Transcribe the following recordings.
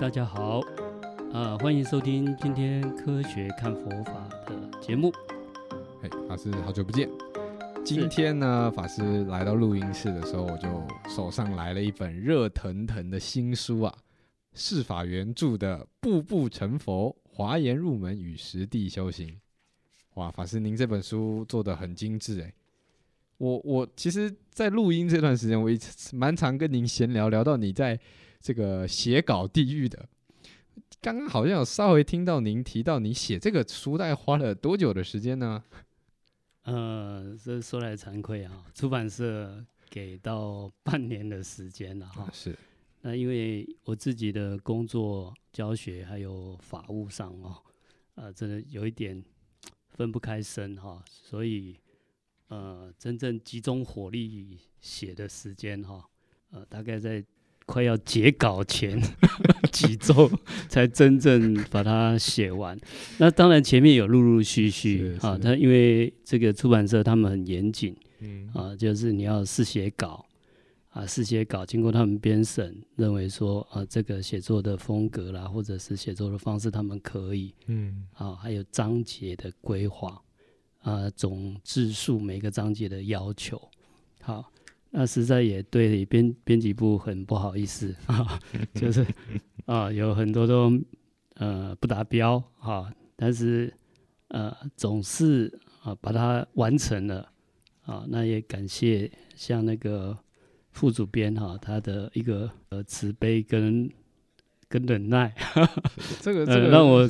大家好，啊，欢迎收听今天科学看佛法的节目。哎，法师，好久不见。今天呢，法师来到录音室的时候，我就手上来了一本热腾腾的新书啊，释法原著的《步步成佛：华严入门与实地修行》。哇，法师，您这本书做的很精致哎。我我其实，在录音这段时间，我一直蛮常跟您闲聊，聊到你在。这个写稿地狱的，刚刚好像有稍微听到您提到，你写这个书大概花了多久的时间呢？呃，这说来惭愧啊，出版社给到半年的时间了哈。是，那因为我自己的工作、教学还有法务上哦，呃，真的有一点分不开身哈，所以呃，真正集中火力写的时间哈，呃，大概在。快要截稿前 几周才真正把它写完，那当然前面有陆陆续续啊，他因为这个出版社他们很严谨，嗯。啊，就是你要试写稿啊，试写稿经过他们编审，认为说啊这个写作的风格啦，或者是写作的方式，他们可以，嗯。啊，还有章节的规划啊，总字数每个章节的要求，好。那实在也对编编辑部很不好意思 啊，就是 啊有很多都呃不达标啊，但是呃总是啊把它完成了啊，那也感谢像那个副主编哈、啊、他的一个呃慈悲跟跟忍耐，这个这个让我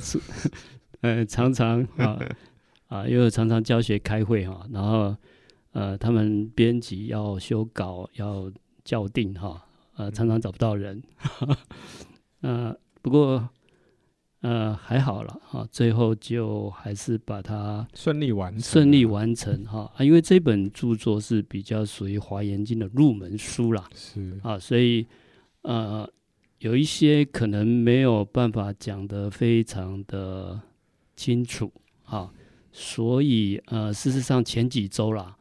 呃常常啊啊因为常常教学开会哈、啊，然后。呃，他们编辑要修稿，要校订哈，呃，常常找不到人。呃，不过呃还好了哈，最后就还是把它顺利完成，顺利完成哈。啊，因为这本著作是比较属于《华严经》的入门书啦，是啊，所以呃有一些可能没有办法讲得非常的清楚啊，所以呃，事实上前几周啦。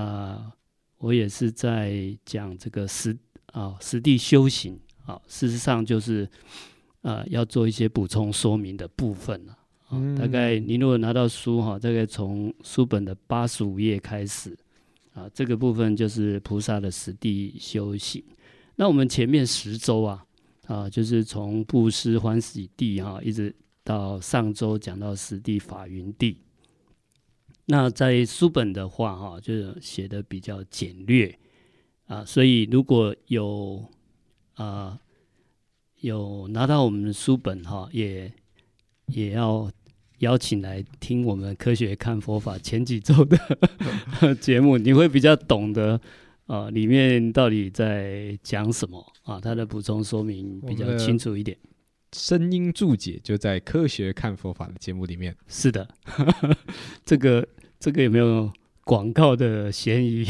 啊、我也是在讲这个实啊实地修行啊，事实上就是啊要做一些补充说明的部分了啊。大概你如果拿到书哈，大概从书本的八十五页开始啊，这个部分就是菩萨的实地修行。那我们前面十周啊啊，就是从布施欢喜地哈，一直到上周讲到实地法云地。那在书本的话，哈，就是写的比较简略啊，所以如果有啊有拿到我们的书本哈，也也要邀请来听我们科学看佛法前几周的 节目，你会比较懂得啊里面到底在讲什么啊，它的补充说明比较清楚一点。声音注解就在科学看佛法的节目里面。是的，这个。这个有没有广告的嫌疑？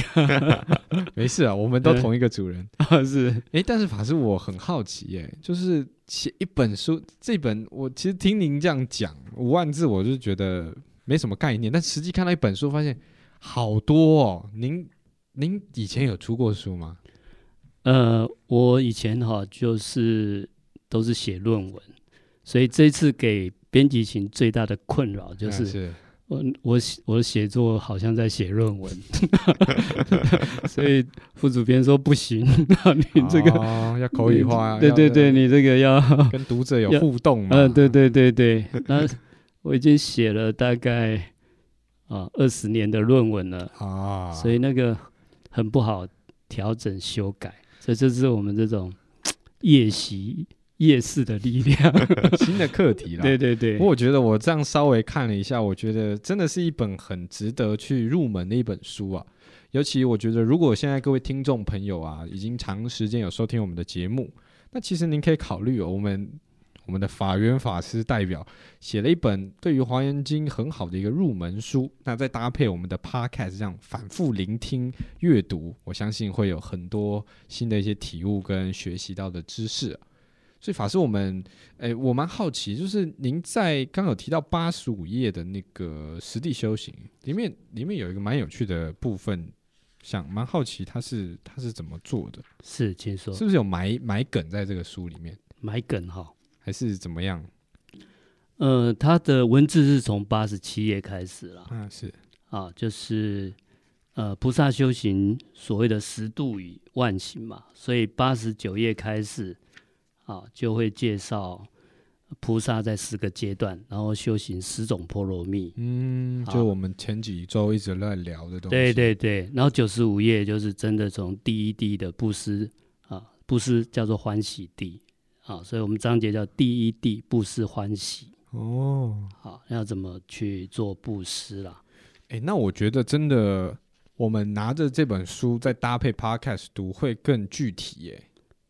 没事啊，我们都同一个主人。啊，是。哎，但是法师，我很好奇，哎，就是写一本书，这本我其实听您这样讲五万字，我就觉得没什么概念。但实际看到一本书，发现好多哦。您您以前有出过书吗？呃，我以前哈就是都是写论文，所以这次给编辑群最大的困扰就是。是我我写我写作好像在写论文，所以副主编说不行，你这个、哦、要口语化，对对对，你这个要 跟读者有互动嘛，嗯、呃，对对对对，那我已经写了大概啊二十年的论文了啊，所以那个很不好调整修改，所以这是我们这种 夜习。夜市的力量，新的课题啦。对对对，不过我觉得我这样稍微看了一下，我觉得真的是一本很值得去入门的一本书啊。尤其我觉得，如果现在各位听众朋友啊，已经长时间有收听我们的节目，那其实您可以考虑哦，我们我们的法源法师代表写了一本对于华严经很好的一个入门书，那再搭配我们的 Podcast 这样反复聆听阅读，我相信会有很多新的一些体悟跟学习到的知识啊。所以法师，我们，诶，我蛮好奇，就是您在刚有提到八十五页的那个实地修行里面，里面有一个蛮有趣的部分，想蛮好奇他是他是怎么做的？是，请说，是不是有埋埋梗在这个书里面？埋梗哈，还是怎么样？呃，他的文字是从八十七页开始了。嗯，是啊，就是呃，菩萨修行所谓的十度与万行嘛，所以八十九页开始啊，就会介绍菩萨在十个阶段，然后修行十种波罗蜜。嗯，就我们前几周一直在聊的东西。对对对，然后九十五页就是真的从第一地的布施啊，布施叫做欢喜地啊，所以我们章节叫第一地布施欢喜。哦，好，要怎么去做布施啦？哎、欸，那我觉得真的，我们拿着这本书再搭配 Podcast 读会更具体耶。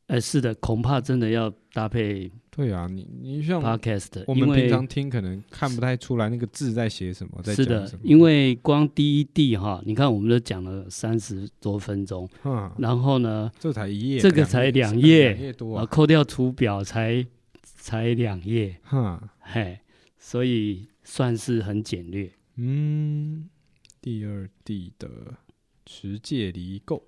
哎、欸，是的，恐怕真的要搭配。对啊，你你像 Podcast，我们平常听可能看不太出来那个字在写什么，在讲什么。是的，因为光第一地哈，你看我们都讲了三十多分钟，嗯，然后呢，这才一页，这个才两页，两页多啊，扣掉图表才才两页，嗯，嘿，所以算是很简略。嗯，第二地的持戒离垢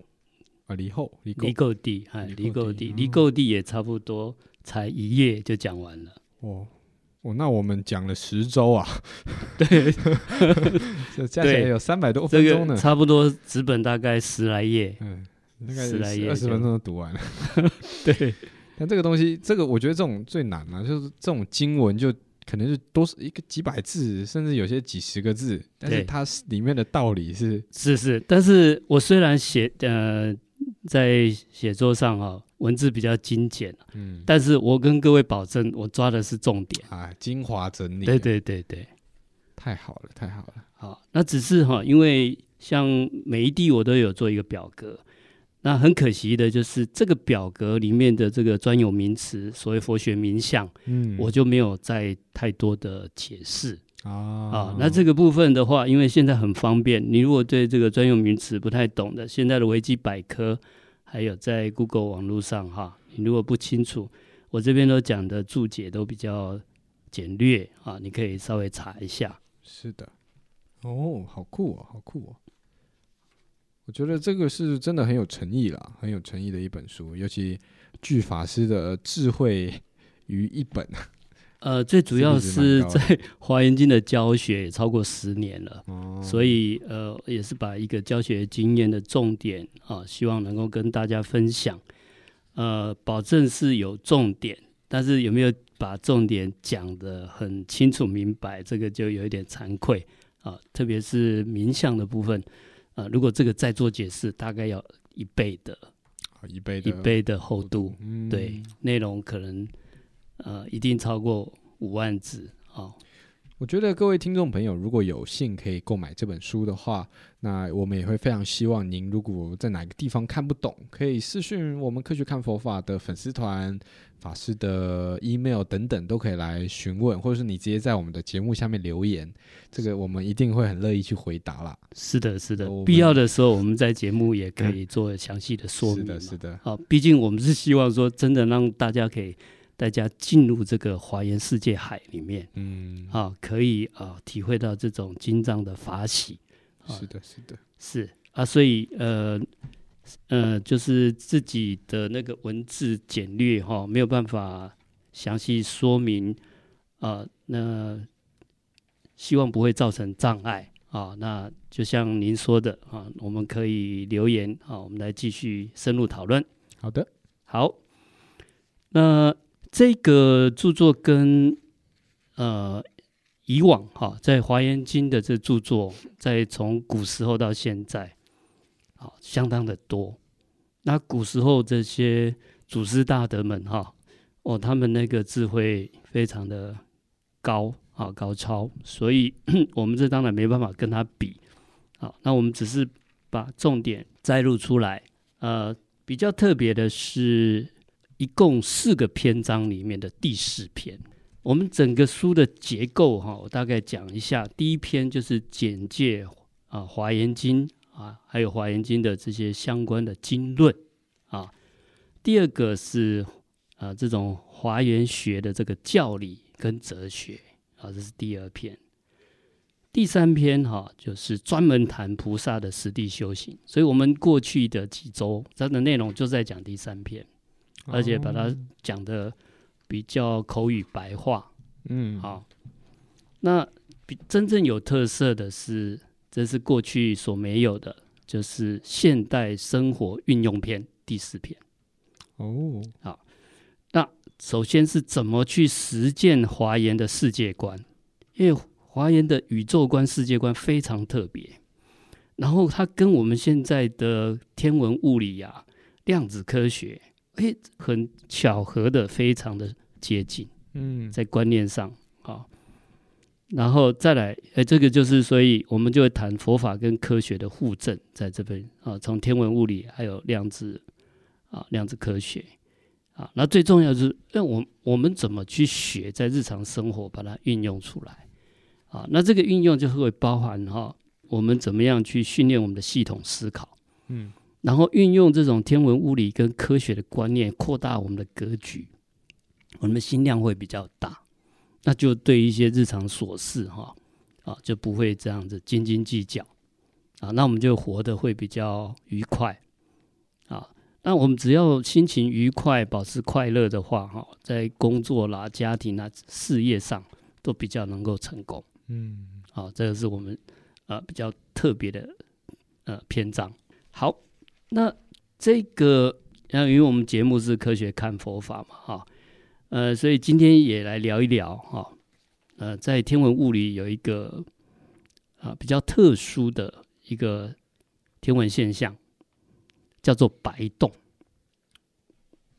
啊，离后离垢离垢地，哎，离垢地，离垢地也差不多才一页就讲完了。哦，哦，那我们讲了十周啊，对，这加起来有三百多分钟呢，这个、差不多纸本大概十来页，嗯，大概十来页，二十分钟就读完了。对。但这个东西，这个我觉得这种最难啊，就是这种经文就可能是多是一个几百字，甚至有些几十个字，但是它里面的道理是是是。但是我虽然写呃在写作上哈、哦、文字比较精简，嗯，但是我跟各位保证，我抓的是重点啊，精华整理。对对对对，太好了，太好了。好，那只是哈，因为像每一地我都有做一个表格。那很可惜的就是这个表格里面的这个专有名词，所谓佛学名相，嗯，我就没有再太多的解释啊啊。那这个部分的话，因为现在很方便，你如果对这个专用名词不太懂的，现在的维基百科还有在 Google 网络上哈，你如果不清楚，我这边都讲的注解都比较简略啊，你可以稍微查一下。是的，哦，好酷哦，好酷哦。我觉得这个是真的很有诚意啦，很有诚意的一本书，尤其具法师的智慧于一本。呃，最主要是在《华严经》的教学也超过十年了，哦、所以呃，也是把一个教学经验的重点啊，希望能够跟大家分享。呃，保证是有重点，但是有没有把重点讲得很清楚明白，这个就有一点惭愧啊，特别是名相的部分。啊、呃，如果这个再做解释，大概要一倍的，一倍的一倍的厚度，嗯、对，内容可能呃一定超过五万字啊。哦、我觉得各位听众朋友，如果有幸可以购买这本书的话，那我们也会非常希望您，如果在哪个地方看不懂，可以私讯我们科学看佛法的粉丝团。法师的 email 等等都可以来询问，或者是你直接在我们的节目下面留言，这个我们一定会很乐意去回答啦。是的，是的，必要的时候我们在节目也可以做详细的说明。是的，是的。好，毕竟我们是希望说，真的让大家可以大家进入这个华严世界海里面，嗯，啊，可以啊体会到这种经藏的法喜。是的，是的，是啊，所以呃。呃，就是自己的那个文字简略哈，没有办法详细说明啊、呃。那希望不会造成障碍啊。那就像您说的啊，我们可以留言啊，我们来继续深入讨论。好的，好。那这个著作跟呃以往哈，在《华严经》的这著作，在从古时候到现在。好，相当的多。那古时候这些祖师大德们，哈，哦，他们那个智慧非常的高啊，高超。所以，我们这当然没办法跟他比。好，那我们只是把重点摘录出来。呃，比较特别的是，一共四个篇章里面的第四篇。我们整个书的结构，哈，我大概讲一下。第一篇就是简介啊，《华严经》。啊，还有《华严经》的这些相关的经论啊。第二个是啊，这种华严学的这个教理跟哲学啊，这是第二篇。第三篇哈、就是专门谈菩萨的实地修行。所以我们过去的几周，它的内容就在讲第三篇，而且把它讲的比较口语白话，嗯，好。那比真正有特色的是，这是过去所没有的，就是现代生活运用篇第四篇。哦，好。那首先是怎么去实践华严的世界观？因为华严的宇宙观、世界观非常特别，然后它跟我们现在的天文物理呀、啊、量子科学，诶，很巧合的，非常的接近。嗯，在观念上，好，然后再来，诶，这个就是，所以我们就会谈佛法跟科学的互证，在这边啊，从天文物理还有量子啊，量子科学。啊，那最重要就是，那我我们怎么去学，在日常生活把它运用出来？啊，那这个运用就会包含哈，我们怎么样去训练我们的系统思考，嗯，然后运用这种天文物理跟科学的观念，扩大我们的格局，我们的心量会比较大，那就对一些日常琐事哈，啊，就不会这样子斤斤计较，啊，那我们就活得会比较愉快，啊。那我们只要心情愉快，保持快乐的话，哈，在工作啦、家庭啦、事业上都比较能够成功。嗯，好，这个是我们呃比较特别的呃篇章。好，那这个，因为我们节目是科学看佛法嘛，哈，呃，所以今天也来聊一聊哈，呃，在天文物理有一个啊比较特殊的一个天文现象。叫做白洞，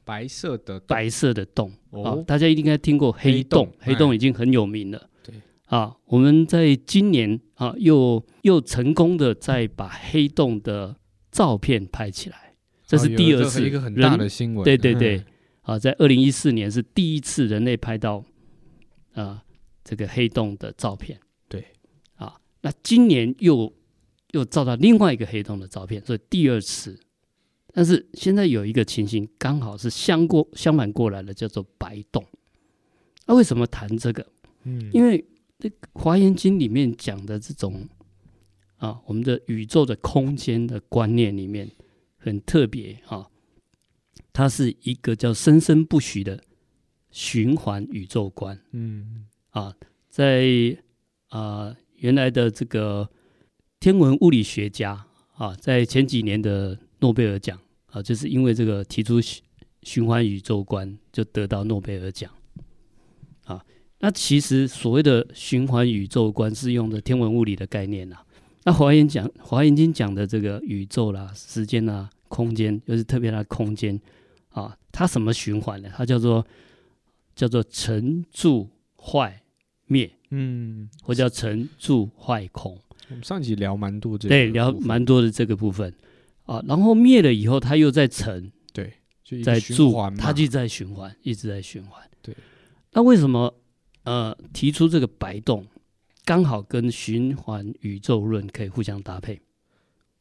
白色的白色的洞哦，哦，大家一定应该听过黑洞，黑洞，黑洞已经很有名了。对啊，我们在今年啊，又又成功的再把黑洞的照片拍起来，这是第二次，一个很大的新闻。对对对，啊，在二零一四年是第一次人类拍到啊这个黑洞的照片。对啊，那今年又又照到另外一个黑洞的照片，所以第二次。但是现在有一个情形，刚好是相过相反过来的，叫做白洞。那、啊、为什么谈这个？嗯，因为这《华严经》里面讲的这种啊，我们的宇宙的空间的观念里面很特别啊，它是一个叫生生不息的循环宇宙观。嗯啊，在啊原来的这个天文物理学家啊，在前几年的。诺贝尔奖啊，就是因为这个提出循环宇宙观，就得到诺贝尔奖啊。那其实所谓的循环宇宙观是用的天文物理的概念呐。那华严讲《华严经》讲的这个宇宙啦、时间啦、空间，就是特别的空间啊，它什么循环呢？它叫做叫做成住坏灭，嗯，或叫成住坏空。我们上集聊蛮多这个，对，聊蛮多的这个部分。啊，然后灭了以后，它又在成，对，在住，它就在循环，一直在循环。对，那为什么呃提出这个白洞，刚好跟循环宇宙论可以互相搭配？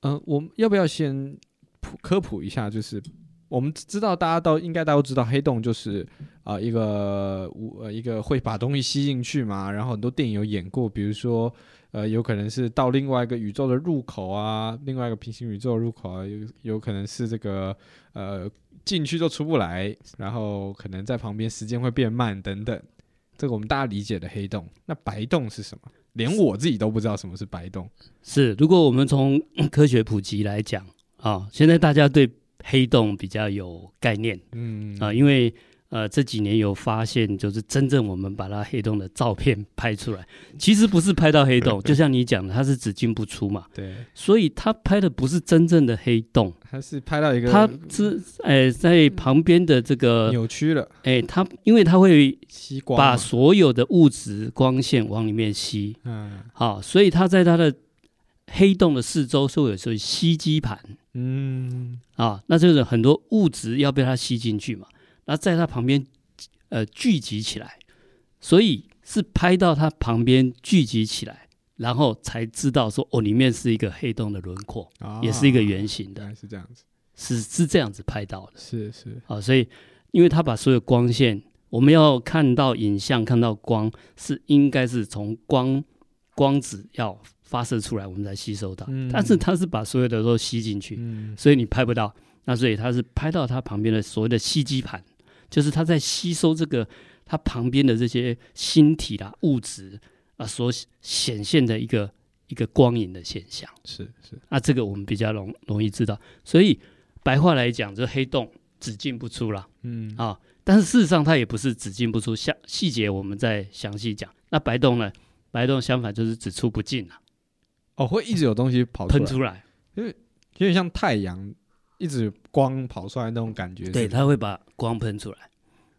嗯、呃，我们要不要先普科普一下？就是我们知道，大家都应该大家都知道，黑洞就是啊、一个呃一个会把东西吸进去嘛，然后很多电影有演过，比如说。呃，有可能是到另外一个宇宙的入口啊，另外一个平行宇宙入口啊，有有可能是这个呃进去就出不来，然后可能在旁边时间会变慢等等，这个我们大家理解的黑洞。那白洞是什么？连我自己都不知道什么是白洞。是，如果我们从科学普及来讲啊，现在大家对黑洞比较有概念，嗯啊，因为。呃，这几年有发现，就是真正我们把它黑洞的照片拍出来，其实不是拍到黑洞，就像你讲的，它是只进不出嘛。对。所以它拍的不是真正的黑洞，它是拍到一个，它是哎在旁边的这个扭曲了。哎，它因为它会吸光，把所有的物质光线往里面吸。嗯。好，所以它在它的黑洞的四周是会有所谓吸积盘。嗯。啊，那就是很多物质要被它吸进去嘛。那在它旁边，呃，聚集起来，所以是拍到它旁边聚集起来，然后才知道说，哦，里面是一个黑洞的轮廓，啊、也是一个圆形的，是这样子，是是这样子拍到的，是是，啊，所以因为它把所有光线，我们要看到影像，看到光，是应该是从光光子要发射出来，我们才吸收到，嗯、但是它是把所有的都吸进去，嗯、所以你拍不到，那所以它是拍到它旁边的所谓的吸积盘。就是它在吸收这个它旁边的这些星体啦、物质啊所显现的一个一个光影的现象。是是，那、啊、这个我们比较容容易知道。所以白话来讲，这黑洞只进不出了。嗯啊，但是事实上它也不是只进不出，细细节我们再详细讲。那白洞呢？白洞相反就是只出不进了。哦，会一直有东西跑出来，喷出来，因为有点像太阳一直光跑出来那种感觉。对，它会把光喷出来。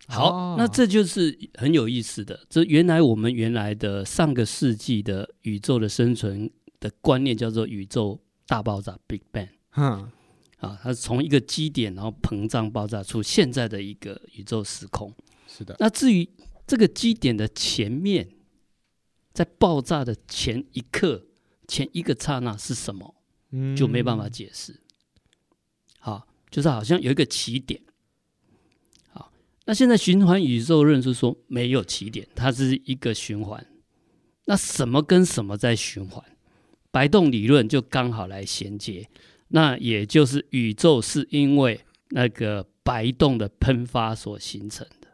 好，哦、那这就是很有意思的。这原来我们原来的上个世纪的宇宙的生存的观念叫做宇宙大爆炸 （Big Bang）。嗯，啊，它是从一个基点然后膨胀爆炸出现在的一个宇宙时空。是的。那至于这个基点的前面，在爆炸的前一刻。前一个刹那是什么？嗯，就没办法解释。好，就是好像有一个起点。好，那现在循环宇宙论是说没有起点，它是一个循环。那什么跟什么在循环？白洞理论就刚好来衔接。那也就是宇宙是因为那个白洞的喷发所形成的。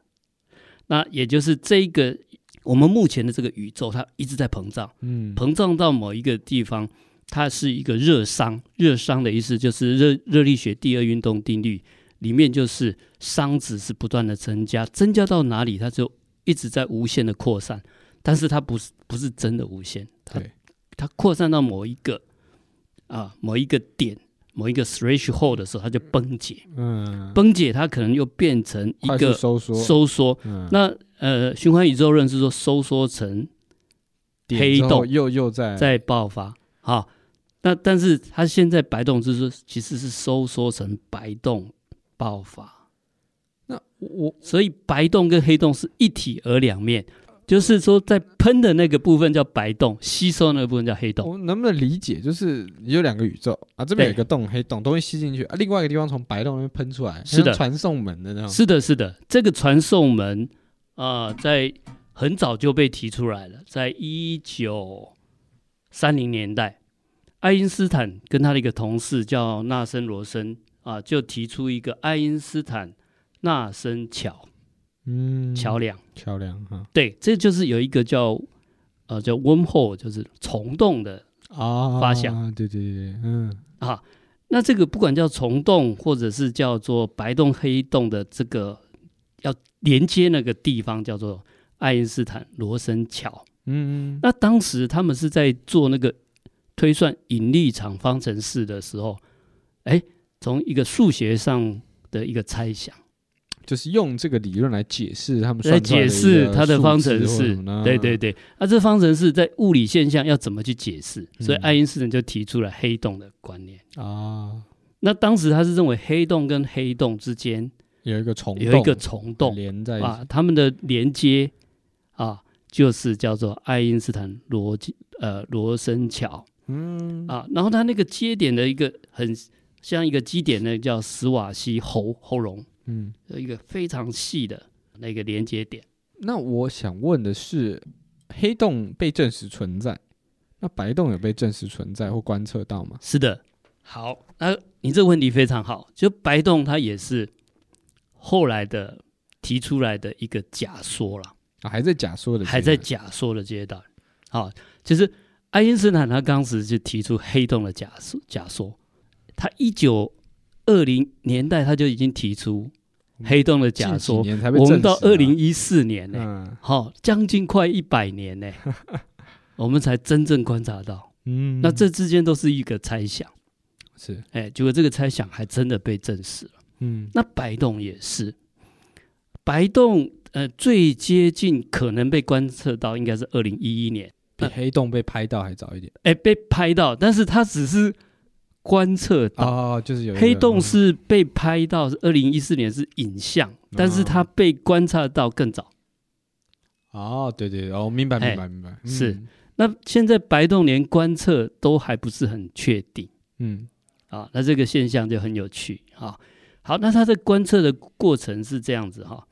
那也就是这个。我们目前的这个宇宙，它一直在膨胀，嗯，膨胀到某一个地方，它是一个热熵。热熵的意思就是热热力学第二运动定律里面，就是熵值是不断的增加，增加到哪里，它就一直在无限的扩散。但是它不是不是真的无限，它对它扩散到某一个啊某一个点，某一个 threshold 的时候，它就崩解。嗯，崩解它可能又变成一个收缩，收缩。嗯，那。呃，循环宇宙论是说收缩成黑洞，又又在在爆发。好，那但是它现在白洞就是说其实是收缩成白洞爆发。那我所以白洞跟黑洞是一体而两面，就是说在喷的那个部分叫白洞，吸收那个部分叫黑洞。我能不能理解？就是有两个宇宙啊，这边有一个洞，黑洞东西吸进去啊，另外一个地方从白洞那边喷出来，是的，传送门的那种。是的，是的，这个传送门。啊、呃，在很早就被提出来了，在一九三零年代，爱因斯坦跟他的一个同事叫纳森罗森啊，就提出一个爱因斯坦纳森桥，嗯，桥梁，桥梁哈，对，这就是有一个叫呃叫 wormhole，就是虫洞的啊发想，啊，对对对，嗯，啊，那这个不管叫虫洞或者是叫做白洞黑洞的这个。要连接那个地方叫做爱因斯坦罗森桥。嗯嗯，那当时他们是在做那个推算引力场方程式的时候，哎，从一个数学上的一个猜想，就是用这个理论来解释他们来解释它的方程式。对对对，那、啊、这方程式在物理现象要怎么去解释？所以爱因斯坦就提出了黑洞的观念啊。那当时他是认为黑洞跟黑洞之间。有一个虫，有一个虫洞连在啊，他们的连接啊，就是叫做爱因斯坦罗呃罗森桥，嗯啊，然后它那个接点的一个很像一个基点呢，叫史瓦西喉喉咙，嗯，有一个非常细的那个连接点。那我想问的是，黑洞被证实存在，那白洞有被证实存在或观测到吗？是的，好，那你这个问题非常好，就白洞它也是。后来的提出来的一个假说了啊，还在假说的，还在假说的阶段。好，就是爱因斯坦他当时就提出黑洞的假说，假说。他一九二零年代他就已经提出黑洞的假说，我们到二零一四年呢、欸，好、嗯，将近快一百年呢、欸，我们才真正观察到。嗯，那这之间都是一个猜想，是，哎、欸，结果这个猜想还真的被证实了。嗯，那白洞也是，白洞呃最接近可能被观测到应该是二零一一年，比黑洞被拍到还早一点。哎、欸，被拍到，但是它只是观测到哦，就是有黑洞是被拍到是二零一四年是影像，嗯、但是它被观察到更早。哦，对对哦，明白明白明白，是。那现在白洞连观测都还不是很确定，嗯，啊，那这个现象就很有趣啊。好，那它的观测的过程是这样子哈，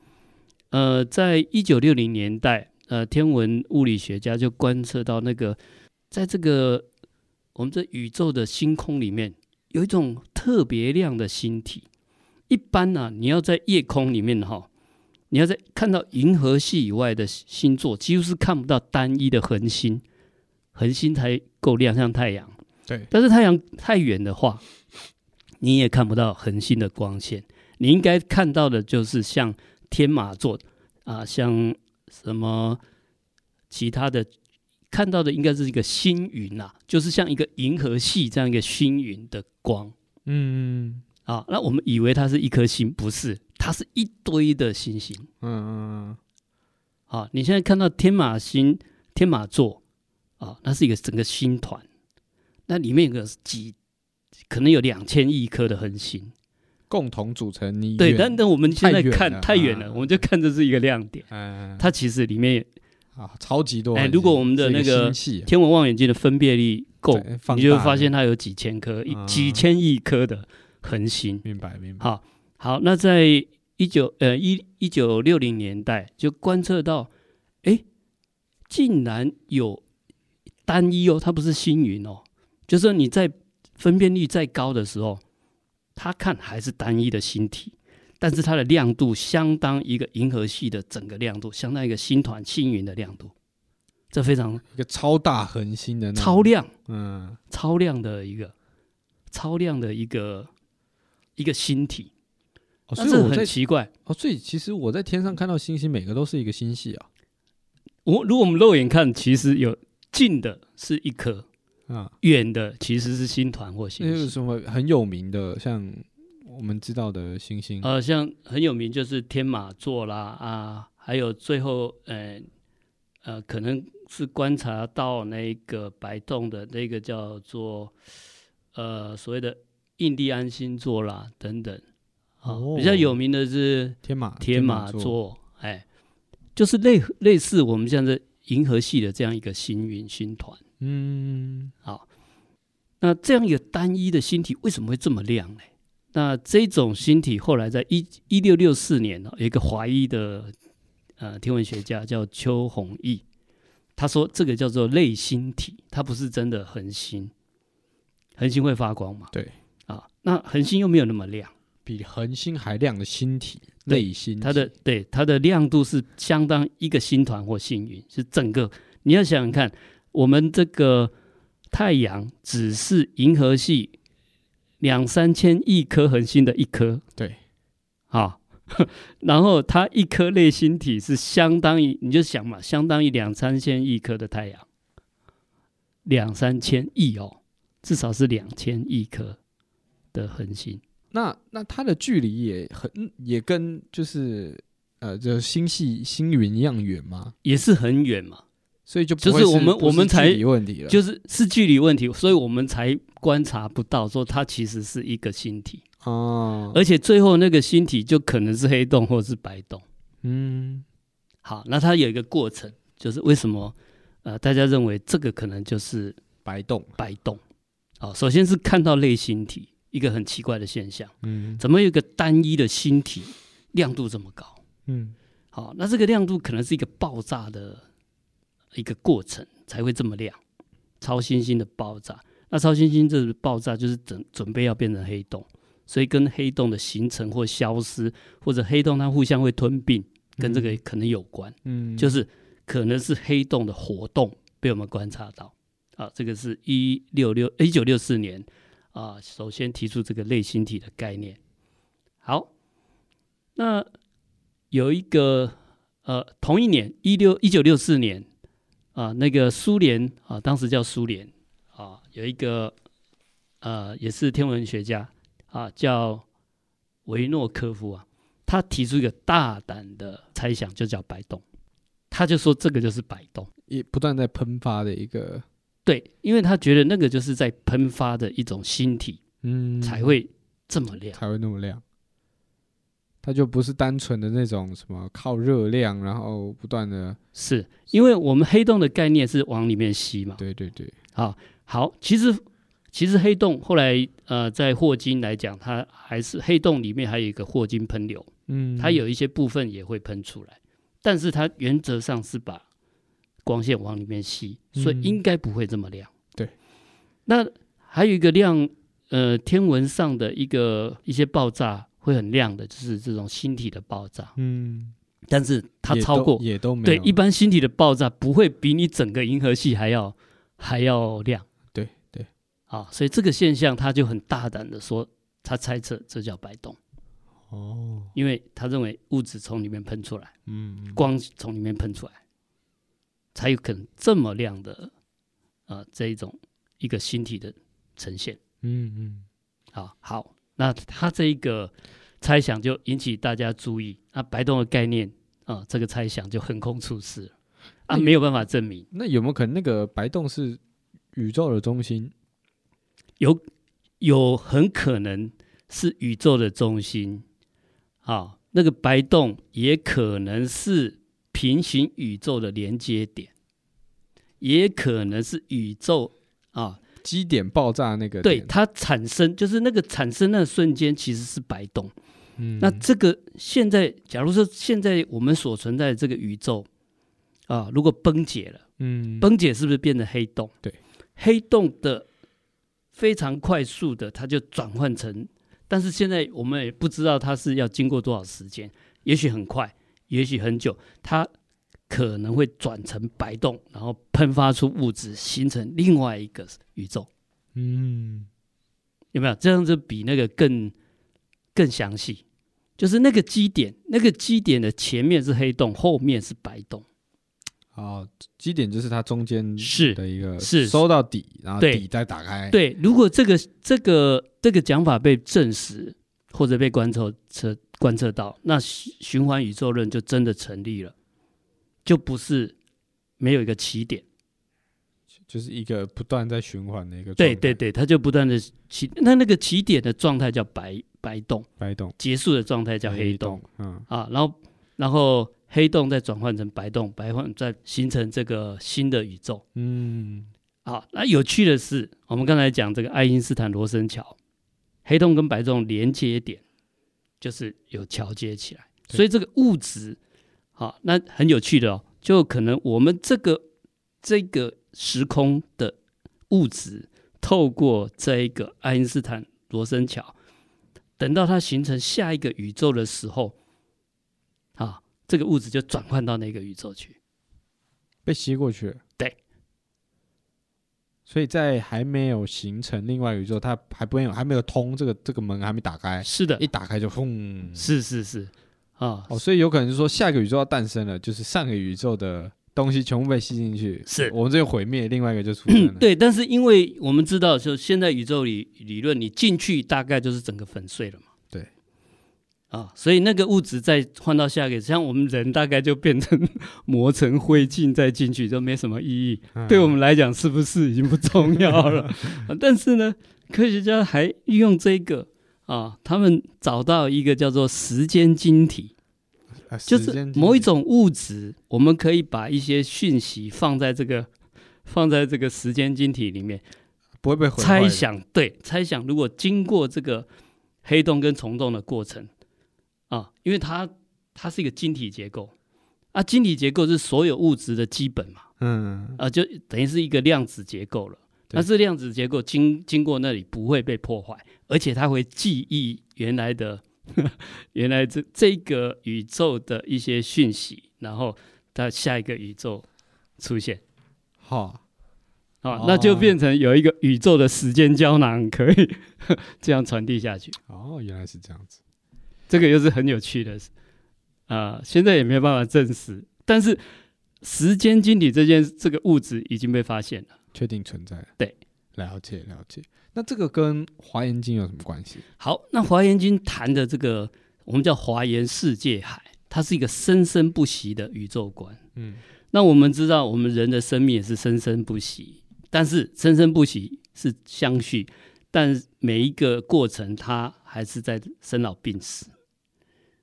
呃，在一九六零年代，呃，天文物理学家就观测到那个，在这个我们这宇宙的星空里面，有一种特别亮的星体。一般呢、啊，你要在夜空里面哈，你要在看到银河系以外的星座，几乎是看不到单一的恒星，恒星才够亮，像太阳。对，但是太阳太远的话，你也看不到恒星的光线。你应该看到的就是像天马座啊，像什么其他的，看到的应该是一个星云啊，就是像一个银河系这样一个星云的光。嗯，啊，那我们以为它是一颗星，不是，它是一堆的星星。嗯嗯嗯。啊，你现在看到天马星、天马座啊，那是一个整个星团，那里面有个几，可能有两千亿颗的恒星。共同组成你对，但但我们现在看太远了，我们就看这是一个亮点。嗯，它其实里面啊，超级多。哎，如果我们的那个天文望远镜的分辨率够，你就会发现它有几千颗、嗯、几千亿颗的恒星。明白，明白。好，好，那在一九呃一一九六零年代就观测到，哎，竟然有单一哦，它不是星云哦，就是说你在分辨率再高的时候。它看还是单一的星体，但是它的亮度相当一个银河系的整个亮度，相当一个星团星云的亮度，这非常一个超大恒星的超亮，嗯，超亮的一个超亮的一个一个星体，哦，所以我很奇怪。哦，所以其实我在天上看到星星，每个都是一个星系啊。我如果我们肉眼看，其实有近的是一颗。啊，远的其实是星团或星星。那有什么很有名的，像我们知道的星星？呃，像很有名就是天马座啦，啊，还有最后，呃，呃，可能是观察到那个白洞的那个叫做，呃，所谓的印第安星座啦，等等。哦，比较有名的是天马天马座，哎，就是类类似我们现在银河系的这样一个星云星团。嗯，好，那这样一个单一的星体为什么会这么亮呢？那这种星体后来在一一六六四年呢，有一个华裔的呃天文学家叫邱弘毅，他说这个叫做类星体，它不是真的恒星，恒星会发光嘛？对，啊，那恒星又没有那么亮，比恒星还亮的星体，类星体，它的对它的亮度是相当一个星团或星云，是整个你要想想看。我们这个太阳只是银河系两三千亿颗恒星的一颗，对，啊，然后它一颗类星体是相当于，你就想嘛，相当于两三千亿颗的太阳，两三千亿哦，至少是两千亿颗的恒星。那那它的距离也很，也跟就是呃，就星系星云一样远吗？也是很远嘛。所以就就是我们我们才问题了，就是是距离问题，所以我们才观察不到说它其实是一个星体哦，而且最后那个星体就可能是黑洞或是白洞。嗯，好，那它有一个过程，就是为什么呃大家认为这个可能就是白洞？白洞，好，首先是看到类星体，一个很奇怪的现象，嗯，怎么有一个单一的星体亮度这么高？嗯，好，那这个亮度可能是一个爆炸的。一个过程才会这么亮，超新星的爆炸。那超新星这个爆炸就是准准备要变成黑洞，所以跟黑洞的形成或消失，或者黑洞它互相会吞并，跟这个可能有关。嗯，就是可能是黑洞的活动被我们观察到。啊，这个是一六六一九六四年啊，首先提出这个类星体的概念。好，那有一个呃，同一年一六一九六四年。啊，那个苏联啊，当时叫苏联啊，有一个呃，也是天文学家啊，叫维诺科夫啊，他提出一个大胆的猜想，就叫白洞。他就说这个就是白洞，也不断在喷发的一个。对，因为他觉得那个就是在喷发的一种星体，嗯，才会这么亮，才会那么亮。它就不是单纯的那种什么靠热量，然后不断的，是因为我们黑洞的概念是往里面吸嘛？对对对，好，好，其实其实黑洞后来呃，在霍金来讲，它还是黑洞里面还有一个霍金喷流，嗯，它有一些部分也会喷出来，但是它原则上是把光线往里面吸，所以应该不会这么亮。嗯、对，那还有一个亮，呃，天文上的一个一些爆炸。会很亮的，就是这种星体的爆炸。嗯，但是它超过也都没有对一般星体的爆炸不会比你整个银河系还要还要亮。对对，啊，所以这个现象他就很大胆的说，他猜测这叫白洞。哦，因为他认为物质从里面喷出来，嗯，光从里面喷出来，才有可能这么亮的，呃，这一种一个星体的呈现。嗯嗯，好，好，那他这一个猜想就引起大家注意，那白洞的概念啊、呃，这个猜想就横空出世了，啊，没有办法证明。那有没有可能那个白洞是宇宙的中心？有，有很可能是宇宙的中心。啊，那个白洞也可能是平行宇宙的连接点，也可能是宇宙啊基点爆炸那个。对，它产生就是那个产生那个瞬间其实是白洞。嗯，那这个现在，假如说现在我们所存在的这个宇宙啊，如果崩解了，嗯，崩解是不是变成黑洞？对，黑洞的非常快速的，它就转换成。但是现在我们也不知道它是要经过多少时间，也许很快，也许很久，它可能会转成白洞，然后喷发出物质，形成另外一个宇宙。嗯，有没有这样子比那个更更详细？就是那个基点，那个基点的前面是黑洞，后面是白洞。哦，基点就是它中间是的一个是收到底，然后底再打开。对，如果这个这个这个讲法被证实或者被观测测观测到，那循环宇宙论就真的成立了，就不是没有一个起点，就是一个不断在循环的一个状态。对对对，它就不断的起，那那个起点的状态叫白白洞，白洞结束的状态叫黑洞，嗯啊，然后然后。黑洞再转换成白洞，白洞再形成这个新的宇宙。嗯，好，那有趣的是，我们刚才讲这个爱因斯坦罗森桥，黑洞跟白洞连接点就是有桥接起来，所以这个物质，好，那很有趣的哦，就可能我们这个这个时空的物质，透过这一个爱因斯坦罗森桥，等到它形成下一个宇宙的时候，啊。这个物质就转换到那个宇宙去，被吸过去了。对，所以在还没有形成另外宇宙，它还没有还没有通这个这个门还没打开。是的，一打开就轰。是是是，啊哦，所以有可能是说下一个宇宙要诞生了，就是上个宇宙的东西全部被吸进去，是我们这个毁灭，另外一个就出现了。对，但是因为我们知道，就现在宇宙理理论，你进去大概就是整个粉碎了嘛。对啊，所以那个物质再换到下一个，像我们人大概就变成 磨成灰烬再进去，就没什么意义。嗯、对我们来讲，是不是已经不重要了？啊、但是呢，科学家还利用这个啊，他们找到一个叫做时间晶体，啊、就是某一种物质，我们可以把一些讯息放在这个放在这个时间晶体里面，不会被毁。猜想对，猜想如果经过这个黑洞跟虫洞的过程。啊，因为它它是一个晶体结构啊，晶体结构是所有物质的基本嘛，嗯，啊，就等于是一个量子结构了。那这量子结构经经过那里不会被破坏，而且它会记忆原来的呵呵 原来这这个宇宙的一些讯息，然后它下一个宇宙出现，好，啊，那就变成有一个宇宙的时间胶囊可以 这样传递下去。哦，原来是这样子。这个又是很有趣的事。啊，现在也没有办法证实，但是时间晶体这件这个物质已经被发现了，确定存在。对，了解了解。那这个跟华严经有什么关系？好，那华严经谈的这个我们叫华严世界海，它是一个生生不息的宇宙观。嗯，那我们知道，我们人的生命也是生生不息，但是生生不息是相续，但每一个过程它还是在生老病死。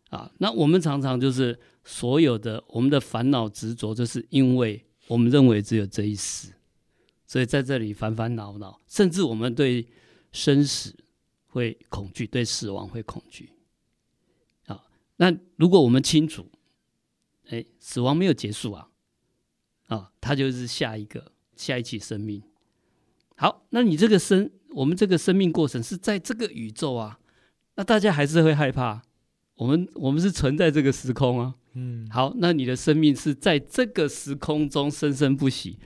啊，那我们常常就是所有的我们的烦恼执着，就是因为我们认为只有这一世，所以在这里烦烦恼恼，甚至我们对生死会恐惧，对死亡会恐惧。啊，那如果我们清楚，哎，死亡没有结束啊，啊，它就是下一个下一期生命。好，那你这个生，我们这个生命过程是在这个宇宙啊，那大家还是会害怕。我们我们是存在这个时空啊，嗯，好，那你的生命是在这个时空中生生不息，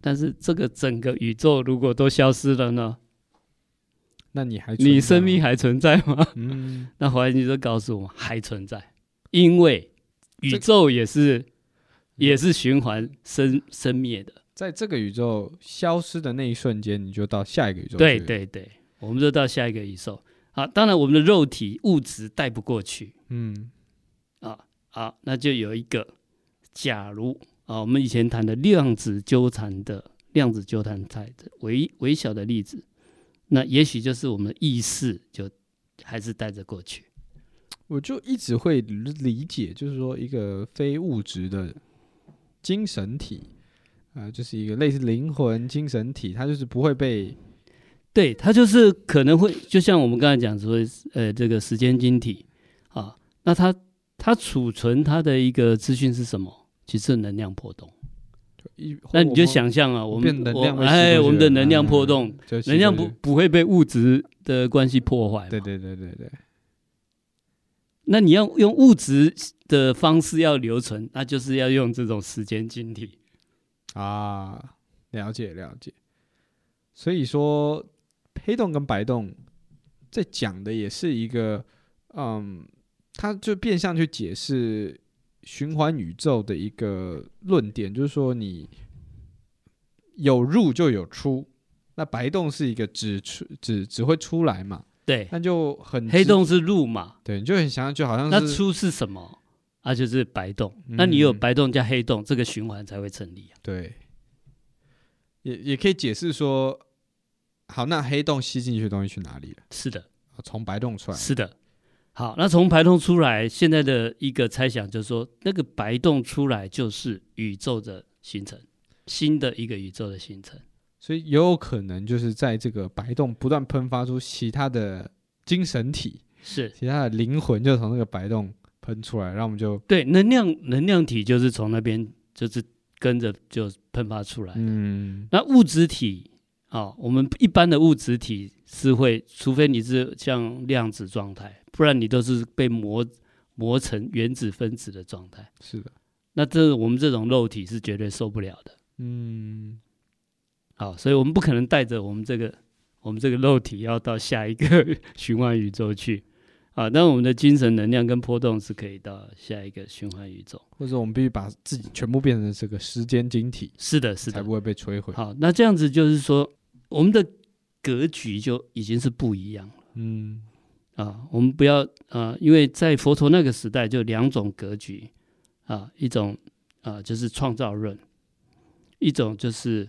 但是这个整个宇宙如果都消失了呢？那你还你生命还存在吗？嗯，那华严就告诉我们还存在，因为宇宙也是、这个、也是循环生生灭的，在这个宇宙消失的那一瞬间，你就到下一个宇宙。对对对，我们就到下一个宇宙。啊，当然我们的肉体物质带不过去。嗯，啊好，那就有一个假如啊，我们以前谈的量子纠缠的量子纠缠态的微微小的粒子。那也许就是我们的意识就还是带着过去。我就一直会理解，就是说一个非物质的精神体啊、呃，就是一个类似灵魂精神体，它就是不会被，对，它就是可能会，就像我们刚才讲说，呃，这个时间晶体啊，那它它储存它的一个资讯是什么？其实能量波动。那你就想象啊，我们我哎，我们的能量波动，能量不不会被物质的关系破坏。对对对对对。那你要用物质的方式要留存，那就是要用这种时间晶体啊。了解了解。所以说，黑洞跟白洞在讲的也是一个，嗯，它就变相去解释。循环宇宙的一个论点，就是说你有入就有出，那白洞是一个只出只只会出来嘛？对，那就很黑洞是入嘛？对，你就很想象就好像是那出是什么？啊，就是白洞。嗯、那你有白洞加黑洞，这个循环才会成立啊。对，也也可以解释说，好，那黑洞吸进去的东西去哪里了？是的，从白洞出来。是的。好，那从白洞出来，现在的一个猜想就是说，那个白洞出来就是宇宙的形成，新的一个宇宙的形成，所以有可能就是在这个白洞不断喷发出其他的精神体，是。其他的灵魂就从那个白洞喷出来，然后我们就对能量能量体就是从那边就是跟着就喷发出来，嗯，那物质体啊、哦，我们一般的物质体是会，除非你是像量子状态。不然你都是被磨磨成原子分子的状态。是的，那这我们这种肉体是绝对受不了的。嗯，好，所以我们不可能带着我们这个我们这个肉体要到下一个 循环宇宙去啊。但我们的精神能量跟波动是可以到下一个循环宇宙，或者我们必须把自己全部变成这个时间晶体。是的，是的，才不会被摧毁。好，那这样子就是说，我们的格局就已经是不一样了。嗯。啊，我们不要啊，因为在佛陀那个时代，就两种格局啊，一种啊就是创造论，一种就是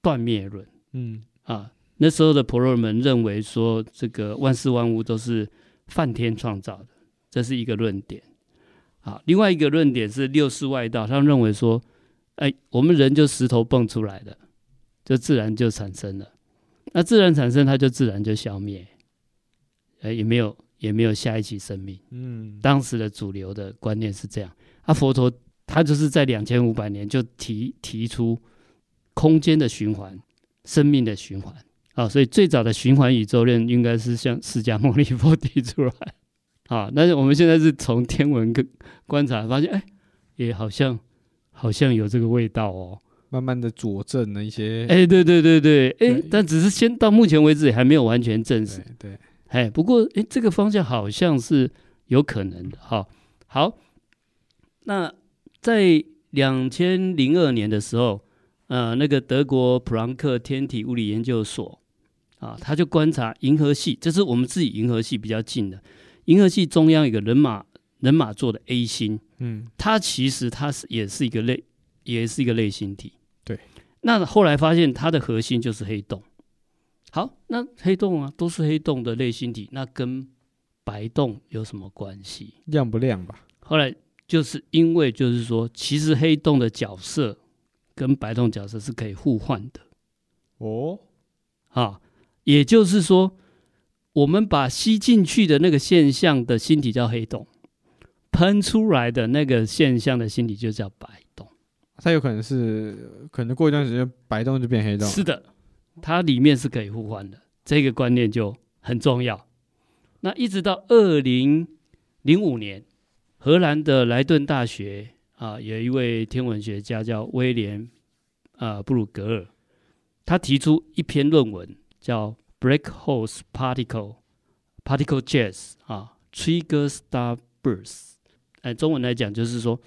断灭论。嗯啊，那时候的婆罗门认为说，这个万事万物都是梵天创造的，这是一个论点。啊，另外一个论点是六世外道，他们认为说，哎，我们人就石头蹦出来的，就自然就产生了，那自然产生，它就自然就消灭。呃，也没有，也没有下一期生命。嗯，当时的主流的观念是这样。啊，佛陀他就是在两千五百年就提提出空间的循环、生命的循环。啊，所以最早的循环宇宙论应该是像释迦牟尼佛提出来。啊，但是我们现在是从天文跟观察发现，哎，也好像好像有这个味道哦。慢慢的佐证了一些。哎，对对对对，哎，但只是先到目前为止还没有完全证实。对。对哎，不过哎，这个方向好像是有可能的哈。好，那在两千零二年的时候，呃，那个德国普朗克天体物理研究所啊，他就观察银河系，这是我们自己银河系比较近的银河系中央一个人马人马座的 A 星，嗯，它其实它是也是一个类，也是一个类星体。对，那后来发现它的核心就是黑洞。好，那黑洞啊，都是黑洞的类星体，那跟白洞有什么关系？亮不亮吧？后来就是因为，就是说，其实黑洞的角色跟白洞角色是可以互换的。哦，啊，也就是说，我们把吸进去的那个现象的星体叫黑洞，喷出来的那个现象的星体就叫白洞。它有可能是，可能过一段时间，白洞就变黑洞。是的。它里面是可以互换的，这个观念就很重要。那一直到二零零五年，荷兰的莱顿大学啊，有一位天文学家叫威廉啊布鲁格尔，他提出一篇论文叫 Black Hole Particle Particle Jets 啊 Trigger Star Bursts，哎，中文来讲就是说。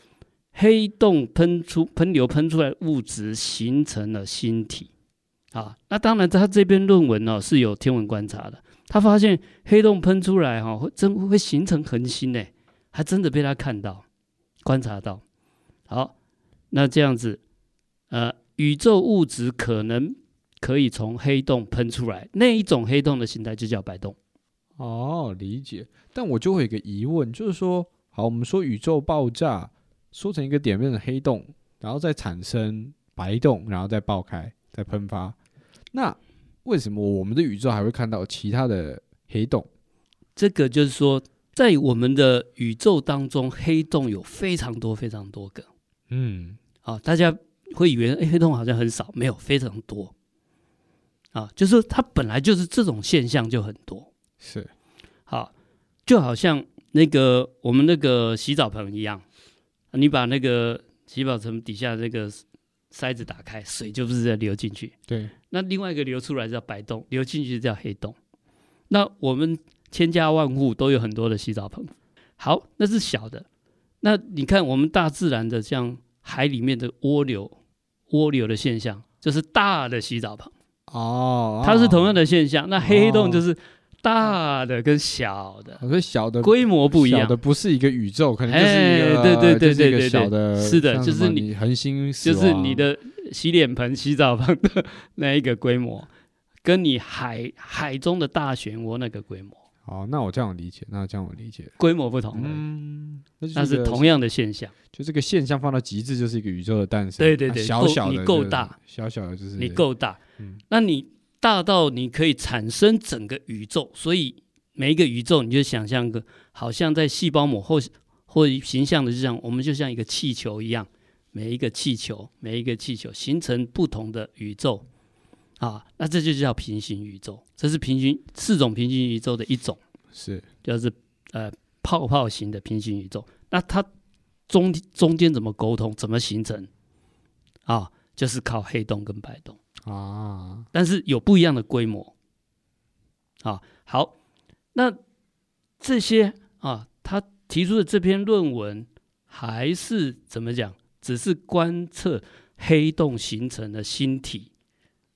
黑洞喷出喷流喷出来物质形成了星体，啊，那当然他这篇论文呢、哦、是有天文观察的，他发现黑洞喷出来哈、哦、会真会形成恒星呢，还真的被他看到观察到。好，那这样子，呃，宇宙物质可能可以从黑洞喷出来，那一种黑洞的形态就叫白洞。哦，理解。但我就会有一个疑问，就是说，好，我们说宇宙爆炸。缩成一个点变成黑洞，然后再产生白洞，然后再爆开，再喷发。那为什么我们的宇宙还会看到其他的黑洞？这个就是说，在我们的宇宙当中，黑洞有非常多非常多个。嗯，啊，大家会以为，诶，黑洞好像很少，没有，非常多。啊，就是它本来就是这种现象就很多。是，好，就好像那个我们那个洗澡盆一样。你把那个洗澡盆底下那个塞子打开，水就不是在流进去。对，那另外一个流出来叫白洞，流进去叫黑洞。那我们千家万户都有很多的洗澡盆。好，那是小的。那你看我们大自然的像海里面的涡流，涡流的现象就是大的洗澡盆。哦，它是同样的现象。哦、那黑洞就是。哦大的跟小的，我说小的规模不一样，小的不是一个宇宙，可能就是一个，对对对对对，小的，是的，就是你恒星，就是你的洗脸盆、洗澡盆的那一个规模，跟你海海中的大漩涡那个规模。哦，那我这样理解，那这样我理解，规模不同，嗯，那是同样的现象，就这个现象放到极致，就是一个宇宙的诞生。对对对，小小的你够大，小小的就是你够大，嗯，那你。大到你可以产生整个宇宙，所以每一个宇宙你就想象个，好像在细胞膜或或形象的就像我们就像一个气球一样，每一个气球每一个气球形成不同的宇宙啊，那这就叫平行宇宙，这是平行四种平行宇宙的一种，是就是呃泡泡型的平行宇宙，那它中中间怎么沟通，怎么形成啊？就是靠黑洞跟白洞。啊，但是有不一样的规模，啊，好，那这些啊，他提出的这篇论文还是怎么讲？只是观测黑洞形成的星体，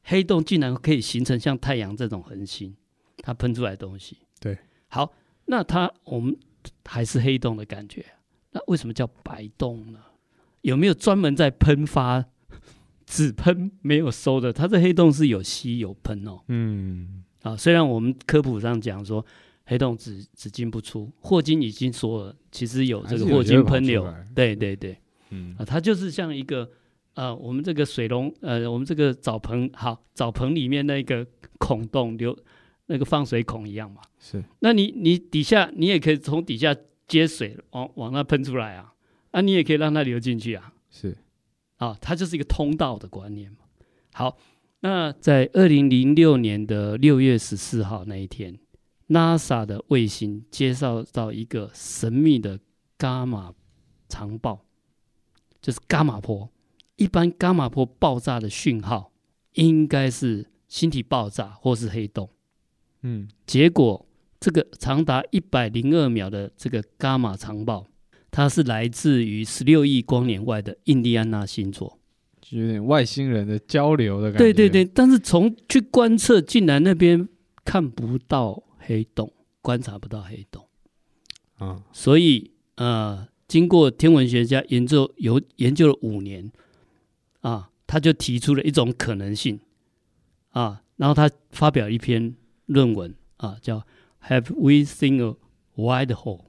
黑洞竟然可以形成像太阳这种恒星，它喷出来的东西。对，好，那它我们还是黑洞的感觉，那为什么叫白洞呢？有没有专门在喷发？只喷没有收的，它这黑洞是有吸有喷哦。嗯，啊，虽然我们科普上讲说黑洞只只进不出，霍金已经说了，其实有这个霍金喷流。对对对，嗯啊，它就是像一个呃，我们这个水龙呃，我们这个澡盆好，澡盆里面那个孔洞流那个放水孔一样嘛。是，那你你底下你也可以从底下接水往往那喷出来啊，啊，你也可以让它流进去啊。是。啊，它就是一个通道的观念嘛。好，那在二零零六年的六月十四号那一天，NASA 的卫星接收到一个神秘的伽马长暴，就是伽马波。一般伽马波爆炸的讯号应该是星体爆炸或是黑洞。嗯，结果这个长达一百零二秒的这个伽马长暴。它是来自于十六亿光年外的印第安纳星座，就有点外星人的交流的感觉。对对对，但是从去观测，竟然那边看不到黑洞，观察不到黑洞。啊，所以呃，经过天文学家研究有研究了五年，啊，他就提出了一种可能性，啊，然后他发表一篇论文，啊，叫 Have we seen a white hole？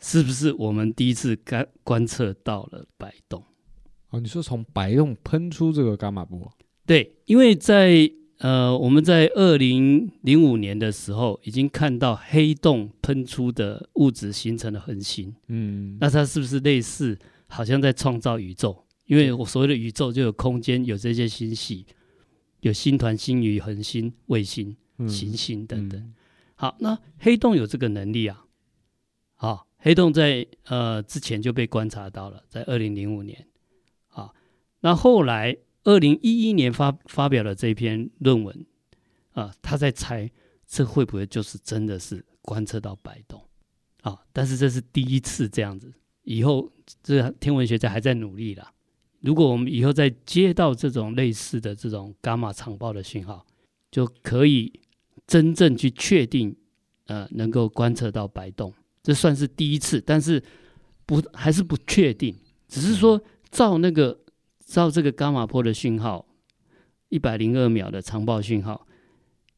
是不是我们第一次观观测到了白洞？哦，你说从白洞喷出这个伽马波？对，因为在呃，我们在二零零五年的时候已经看到黑洞喷出的物质形成了恒星。嗯，那它是不是类似，好像在创造宇宙？因为我所谓的宇宙就有空间，有这些星系，有星团、星云、恒星、卫星、行星等等。嗯嗯、好，那黑洞有这个能力啊，好。黑洞在呃之前就被观察到了，在二零零五年，啊，那后来二零一一年发发表了这篇论文，啊，他在猜这会不会就是真的是观测到白洞，啊，但是这是第一次这样子，以后这天文学家还在努力啦。如果我们以后再接到这种类似的这种伽马长报的信号，就可以真正去确定，呃，能够观测到白洞。这算是第一次，但是不还是不确定，只是说照那个照这个伽马波的讯号，一百零二秒的长报讯号，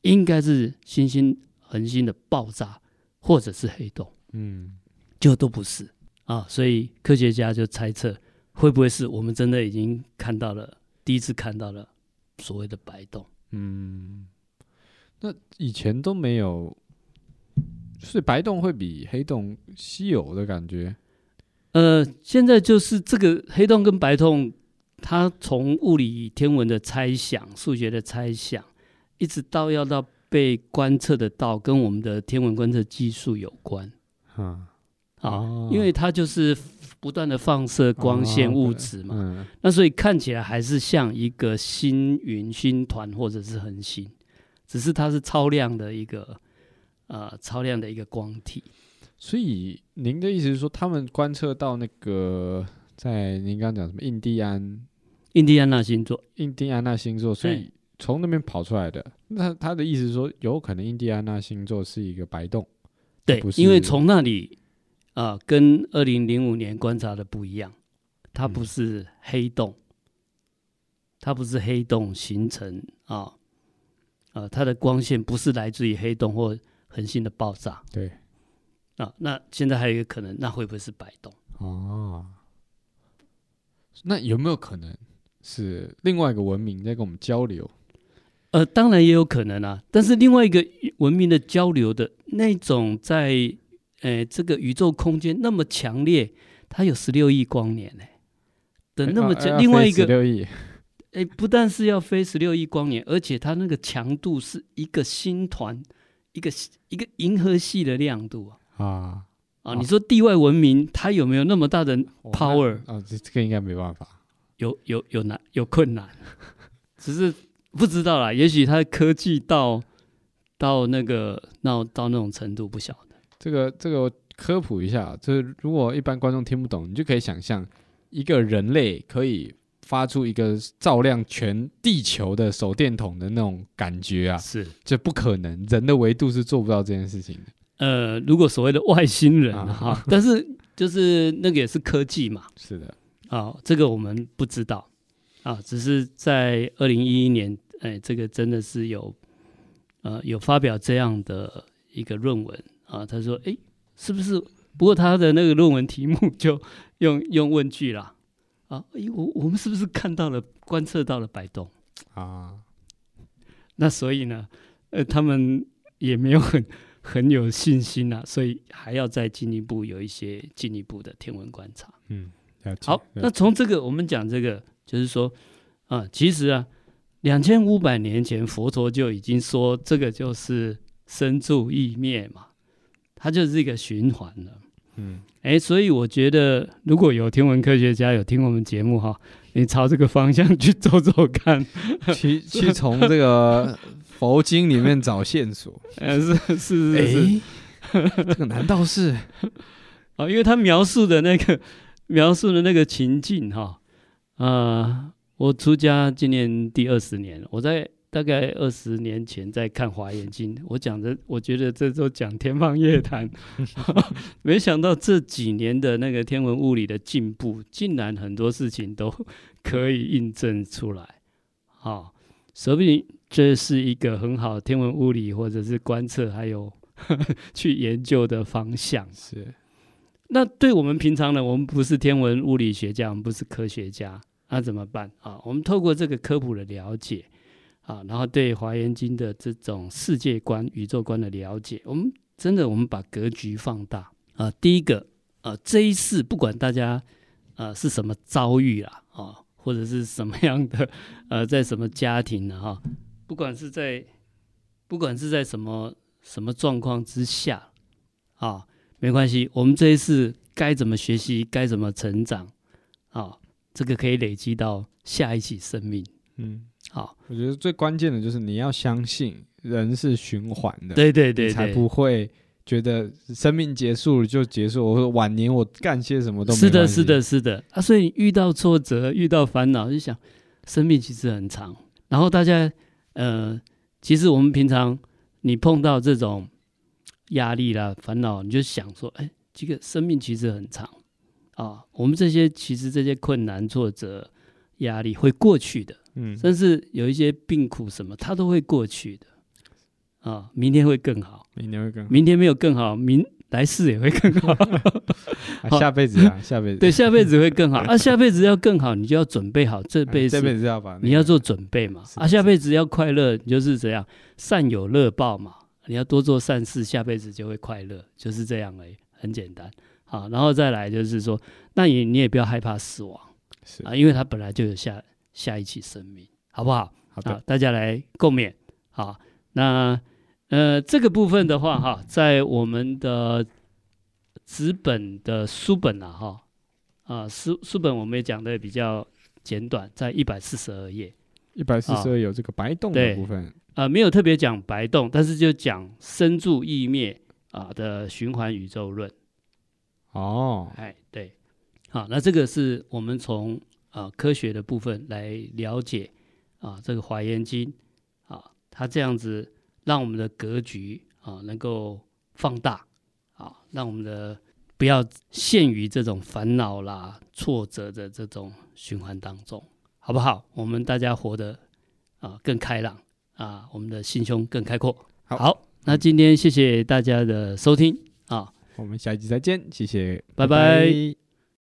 应该是星星恒星的爆炸，或者是黑洞，嗯，就都不是啊，所以科学家就猜测，会不会是我们真的已经看到了第一次看到了所谓的白洞？嗯，那以前都没有。所以白洞会比黑洞稀有的感觉。呃，现在就是这个黑洞跟白洞，它从物理天文的猜想、数学的猜想，一直到要到被观测得到，跟我们的天文观测技术有关。嗯，啊，因为它就是不断的放射光线物质嘛，嗯，那所以看起来还是像一个星云、星团或者是恒星，只是它是超亮的一个。呃，超亮的一个光体，所以您的意思是说，他们观测到那个在您刚刚讲什么印第安、印第安纳星座、印第安纳星座，所以从那边跑出来的。那他的意思是说，有可能印第安纳星座是一个白洞，对，因为从那里啊、呃，跟二零零五年观察的不一样，它不是黑洞，嗯、它不是黑洞形成啊，呃，它的光线不是来自于黑洞或。恒星的爆炸，对，啊，那现在还有一个可能，那会不会是白洞？哦，那有没有可能是另外一个文明在跟我们交流？呃，当然也有可能啊。但是另外一个文明的交流的那种在，在呃这个宇宙空间那么强烈，它有十六亿光年呢，的那么强，另外一个十六亿，哎，不但是要飞十六亿光年，而且它那个强度是一个星团。一个一个银河系的亮度啊啊，啊！你说地外文明它有没有那么大的 power？啊，这这个应该没办法，有有有难有困难，只是不知道啦。也许它的科技到到那个到到那种程度不晓得。这个这个科普一下，就是如果一般观众听不懂，你就可以想象一个人类可以。发出一个照亮全地球的手电筒的那种感觉啊，是，这不可能，人的维度是做不到这件事情的。呃，如果所谓的外星人啊，啊 但是就是那个也是科技嘛，是的，啊，这个我们不知道啊，只是在二零一一年，哎，这个真的是有，呃，有发表这样的一个论文啊，他说，哎，是不是？不过他的那个论文题目就用用问句啦。啊，哎，我我们是不是看到了、观测到了摆动啊？那所以呢，呃，他们也没有很很有信心啊，所以还要再进一步有一些进一步的天文观察。嗯，好，那从这个我们讲这个，就是说啊，其实啊，两千五百年前佛陀就已经说这个就是生住意灭嘛，它就是一个循环了。嗯，哎，所以我觉得，如果有天文科学家有听我们节目哈，你朝这个方向去走走看，去 去从这个佛经里面找线索。呃，是是是是，这个难道是？啊，因为他描述的那个描述的那个情境哈，啊、呃，我出家今年第二十年，我在。大概二十年前在看《华严经》，我讲的，我觉得这都讲天方夜谭，没想到这几年的那个天文物理的进步，竟然很多事情都 可以印证出来。好，说不定这是一个很好天文物理或者是观测还有 去研究的方向。是，那对我们平常人，我们不是天文物理学家，我们不是科学家，那怎么办啊？我们透过这个科普的了解。啊，然后对《华严经》的这种世界观、宇宙观的了解，我们真的我们把格局放大啊。第一个啊，这一世不管大家啊是什么遭遇啦，啊，或者是什么样的呃、啊，在什么家庭呢？哈，不管是在不管是在什么什么状况之下啊，没关系，我们这一次该怎么学习，该怎么成长，啊，这个可以累积到下一期生命。嗯，好，我觉得最关键的就是你要相信人是循环的，对对对，对，才不会觉得生命结束了就结束。我说晚年我干些什么都没是的，是的，是的啊。所以遇到挫折、遇到烦恼，就想生命其实很长。然后大家，呃，其实我们平常你碰到这种。压力啦，烦恼，你就想说，哎，这个生命其实很长啊。我们这些其实这些困难、挫折、压力会过去的，嗯，甚至有一些病苦什么，它都会过去的啊。明天会更好，明天会更好，明天没有更好，明来世也会更好。啊、下辈子啊，下辈子对，下辈子会更好 啊。下辈子要更好，你就要准备好这辈子，这辈子要把、那个、你要做准备嘛。啊，下辈子要快乐，你就是这样善有乐报嘛。你要多做善事，下辈子就会快乐，就是这样而已，很简单。好，然后再来就是说，那你你也不要害怕死亡，是啊，因为它本来就有下下一期生命，好不好？好的，大家来共勉。好，那呃这个部分的话哈，在我们的纸本的书本啊哈啊书书本我们也讲的比较简短，在一百四十二页，一百四十二有这个白洞的部分。呃，没有特别讲白洞，但是就讲生住异灭啊的循环宇宙论。哦，哎，对，好，那这个是我们从啊、呃、科学的部分来了解啊这个华严经啊，它这样子让我们的格局啊能够放大啊，让我们的不要陷于这种烦恼啦、挫折的这种循环当中，好不好？我们大家活得啊更开朗。啊，我们的心胸更开阔。好，好，那今天谢谢大家的收听啊，我们下一集再见，谢谢，拜拜。拜拜。